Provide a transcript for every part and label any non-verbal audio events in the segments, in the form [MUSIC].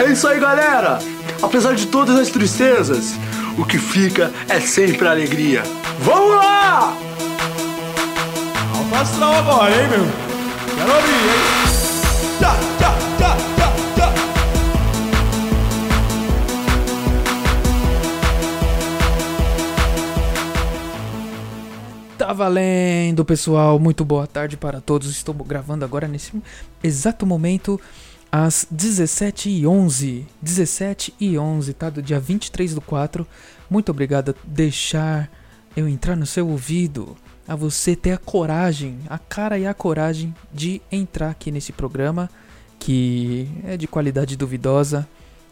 É isso aí, galera! Apesar de todas as tristezas, o que fica é sempre a alegria. Vamos lá! Alto astral agora, hein, meu? Quero ouvir, hein? Tchá, tchá, tchá, tchá, tchá. Tá valendo, pessoal. Muito boa tarde para todos. Estou gravando agora nesse exato momento às 17h11. 17 e 11, tá? Do dia 23 do 4. Muito obrigado por deixar eu entrar no seu ouvido. A você ter a coragem, a cara e a coragem de entrar aqui nesse programa que é de qualidade duvidosa.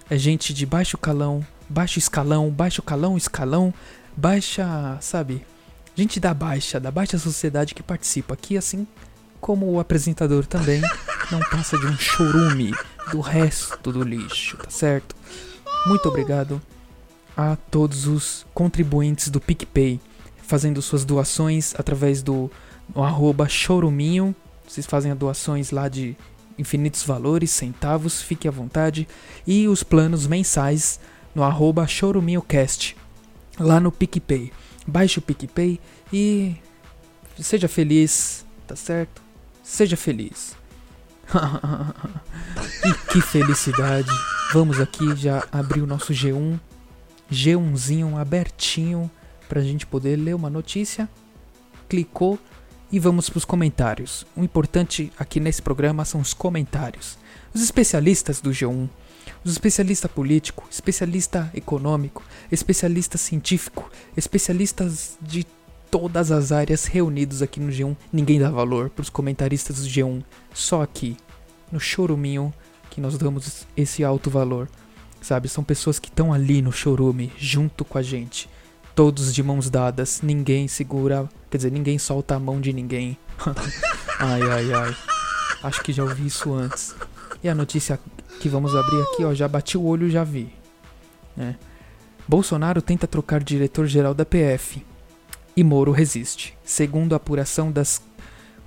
É gente de baixo calão, baixo escalão, baixo calão, escalão, baixa, sabe? Gente da baixa, da baixa sociedade que participa aqui, assim como o apresentador também [LAUGHS] não passa de um chorume do resto do lixo, tá certo? Muito obrigado a todos os contribuintes do PicPay, fazendo suas doações através do no arroba choruminho. Vocês fazem doações lá de infinitos valores, centavos, fique à vontade. E os planos mensais no arroba choruminhocast, lá no PicPay. Baixe o PicPay e seja feliz, tá certo? Seja feliz. E que felicidade. Vamos aqui já abrir o nosso G1. G1zinho abertinho pra gente poder ler uma notícia. Clicou e vamos pros comentários. O importante aqui nesse programa são os comentários. Os especialistas do G1, os especialista político, especialista econômico, especialista científico, especialistas de todas as áreas reunidos aqui no G1. Ninguém dá valor para os comentaristas do G1. Só aqui, no choruminho, que nós damos esse alto valor. Sabe, são pessoas que estão ali no chorume, junto com a gente. Todos de mãos dadas, ninguém segura, quer dizer, ninguém solta a mão de ninguém. [LAUGHS] ai, ai, ai. Acho que já ouvi isso antes. E a notícia que vamos abrir aqui, ó, já bati o olho já vi. né? Bolsonaro tenta trocar diretor-geral da PF e Moro resiste. Segundo a apuração das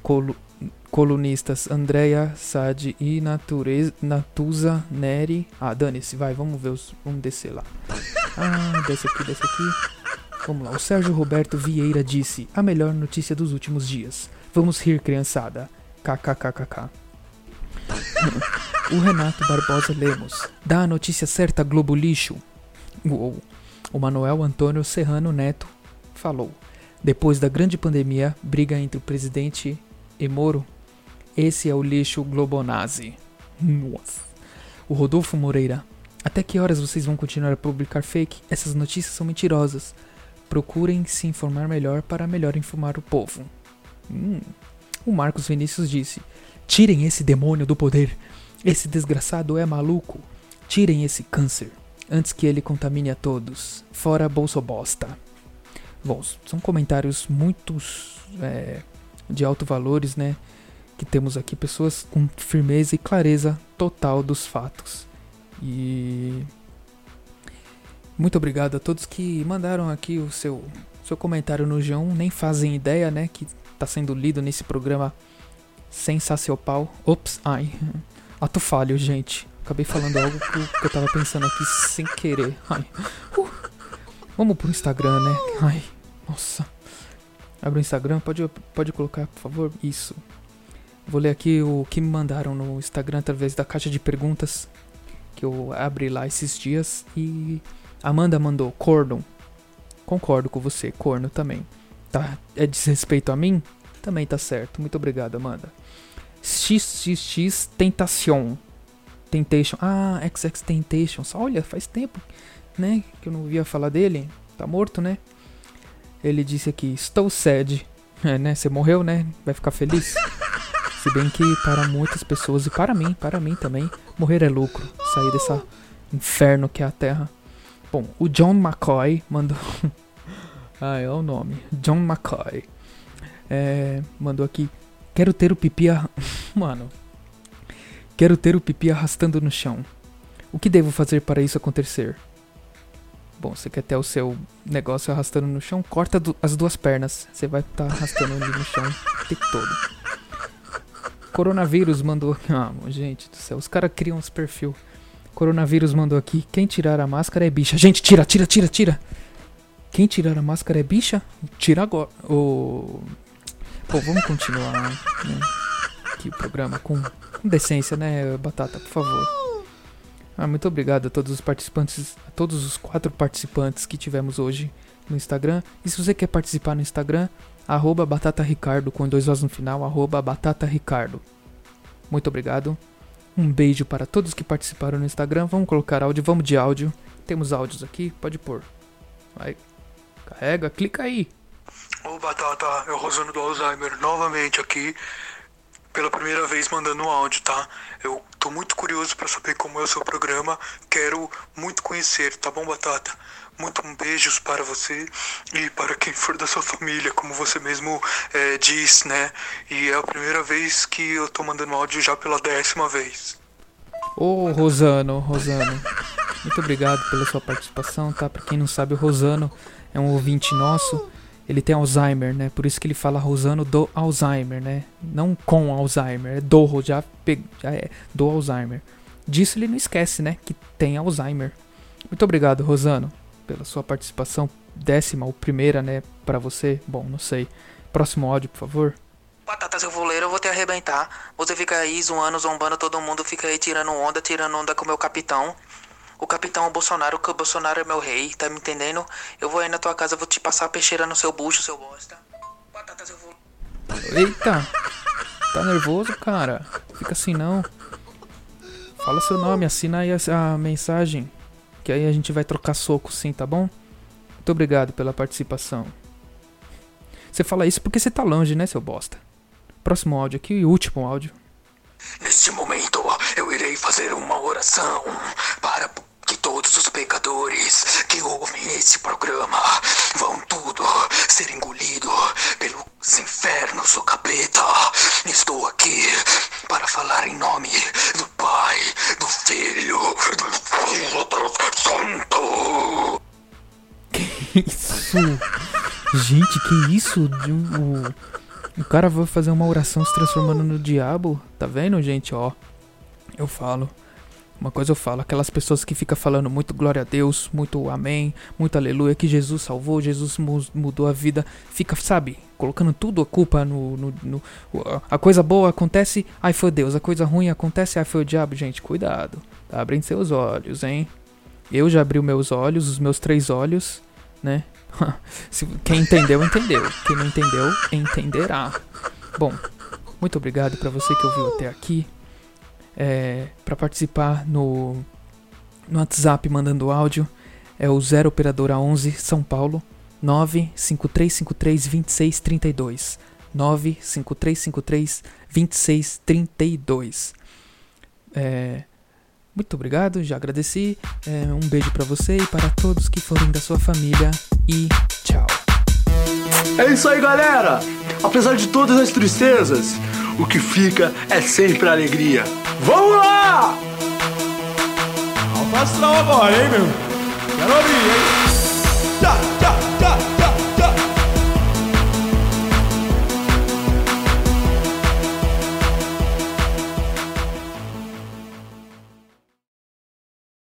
colu colunistas Andrea Sade e Natuza Neri. Ah, dane-se, vai, vamos ver os. Vamos descer lá. Ah, desce aqui, desce aqui. Vamos lá. O Sérgio Roberto Vieira disse: A melhor notícia dos últimos dias. Vamos rir, criançada. KKKKK. o Renato Barbosa Lemos. Dá a notícia certa, Globo Lixo. Uou. O Manuel Antônio Serrano Neto falou. Depois da grande pandemia, briga entre o presidente e Moro. Esse é o lixo Globonazi. Nossa. O Rodolfo Moreira. Até que horas vocês vão continuar a publicar fake? Essas notícias são mentirosas. Procurem se informar melhor para melhor informar o povo. Hum. O Marcos Vinícius disse: Tirem esse demônio do poder. Esse desgraçado é maluco. Tirem esse câncer antes que ele contamine a todos. Fora Bolsobosta. Bom, são comentários muito é, de alto valores, né? Que temos aqui pessoas com firmeza e clareza total dos fatos. E muito obrigado a todos que mandaram aqui o seu, seu comentário no G1. Nem fazem ideia, né? Que tá sendo lido nesse programa sensacional. Ops, ai. Ato falho, gente. Acabei falando algo que, eu tava pensando aqui sem querer. Ai. Vamos pro Instagram, né? Ai, nossa. Abre o Instagram, pode, pode colocar, por favor? Isso. Vou ler aqui o que me mandaram no Instagram através da caixa de perguntas que eu abri lá esses dias. E Amanda mandou corno. Concordo com você, corno também. Tá? É desrespeito a mim? Também tá certo. Muito obrigado, Amanda. XXX Tentacion. Temptation. Ah, XX Temptation. Olha, faz tempo, né? Que eu não ouvia falar dele. Tá morto, né? Ele disse aqui: Estou sad. [LAUGHS] É, né? Você morreu, né? Vai ficar feliz? Se bem que para muitas pessoas e para mim, para mim também, morrer é lucro. Sair dessa inferno que é a Terra. Bom, o John McCoy mandou. [LAUGHS] ah, é o nome. John McCoy. É, mandou aqui. Quero ter o pipi. [LAUGHS] Mano. Quero ter o pipi arrastando no chão. O que devo fazer para isso acontecer? Bom, você quer ter o seu negócio arrastando no chão? Corta du as duas pernas. Você vai estar tá arrastando ali no chão o tempo todo. Coronavírus mandou. Ah, gente do céu. Os caras criam uns perfil. Coronavírus mandou aqui. Quem tirar a máscara é bicha. Gente, tira, tira, tira, tira. Quem tirar a máscara é bicha? Tira agora. O... Pô, vamos continuar né? aqui o programa com decência, né, Batata, por favor. Ah, muito obrigado a todos os participantes, a todos os quatro participantes que tivemos hoje no Instagram. E se você quer participar no Instagram, arroba Batata Ricardo, com dois Os no final, arroba Batata Ricardo. Muito obrigado. Um beijo para todos que participaram no Instagram. Vamos colocar áudio, vamos de áudio. Temos áudios aqui, pode pôr. Vai. Carrega, clica aí. Ô Batata, é o Rosano do Alzheimer novamente aqui. Pela primeira vez mandando um áudio, tá? Eu tô muito curioso para saber como é o seu programa. Quero muito conhecer, tá bom, Batata? Muito beijos para você e para quem for da sua família, como você mesmo é, diz, né? E é a primeira vez que eu tô mandando áudio já pela décima vez. Ô Rosano, Rosano, muito obrigado pela sua participação, tá? Pra quem não sabe, o Rosano é um ouvinte nosso. Ele tem Alzheimer, né? Por isso que ele fala Rosano do Alzheimer, né? Não com Alzheimer, é do, já, já é do Alzheimer. Disso ele não esquece, né? Que tem Alzheimer. Muito obrigado, Rosano, pela sua participação. Décima ou primeira, né? Pra você. Bom, não sei. Próximo áudio, por favor. Batata, seu voleiro, eu vou te arrebentar. Você fica aí zoando, zombando todo mundo, fica aí tirando onda, tirando onda com o meu capitão. O capitão é o Bolsonaro, que o Bolsonaro é meu rei, tá me entendendo? Eu vou aí na tua casa, vou te passar a peixeira no seu bucho, seu bosta. Batata, seu voleiro. Eita! Tá nervoso, cara? Fica assim não. Fala seu nome, assina aí a, a mensagem. Que aí a gente vai trocar soco sim, tá bom? Muito obrigado pela participação. Você fala isso porque você tá longe, né, seu bosta? Próximo áudio aqui e último áudio. Neste momento, eu irei fazer uma oração para que todos os pecadores que ouvem esse programa vão tudo ser engolido pelos infernos do capeta. Estou aqui para falar em nome do Pai, do Filho, do Espírito Santo. Isso! Gente, que isso? O, o cara vai fazer uma oração se transformando no diabo. Tá vendo, gente? Ó, eu falo. Uma coisa eu falo, aquelas pessoas que ficam falando muito glória a Deus, muito amém, muito aleluia, que Jesus salvou, Jesus mudou a vida, fica, sabe, colocando tudo a culpa no, no, no, A coisa boa acontece, ai foi Deus, a coisa ruim acontece, ai foi o diabo. Gente, cuidado, tá abrindo seus olhos, hein? Eu já abri os meus olhos, os meus três olhos, né? [LAUGHS] Quem entendeu, entendeu. Quem não entendeu, entenderá. Bom, muito obrigado para você que ouviu até aqui é, para participar no, no WhatsApp mandando áudio é o 0 operadora 11 São Paulo 95353 2632 95353 2632 é, muito obrigado, já agradeci. É, um beijo para você e para todos que forem da sua família e tchau. É isso aí, galera! Apesar de todas as tristezas, o que fica é sempre alegria. Vamos lá! Alto astral agora, hein, meu? Quero abrir, hein? Tchau, tchau, tchau!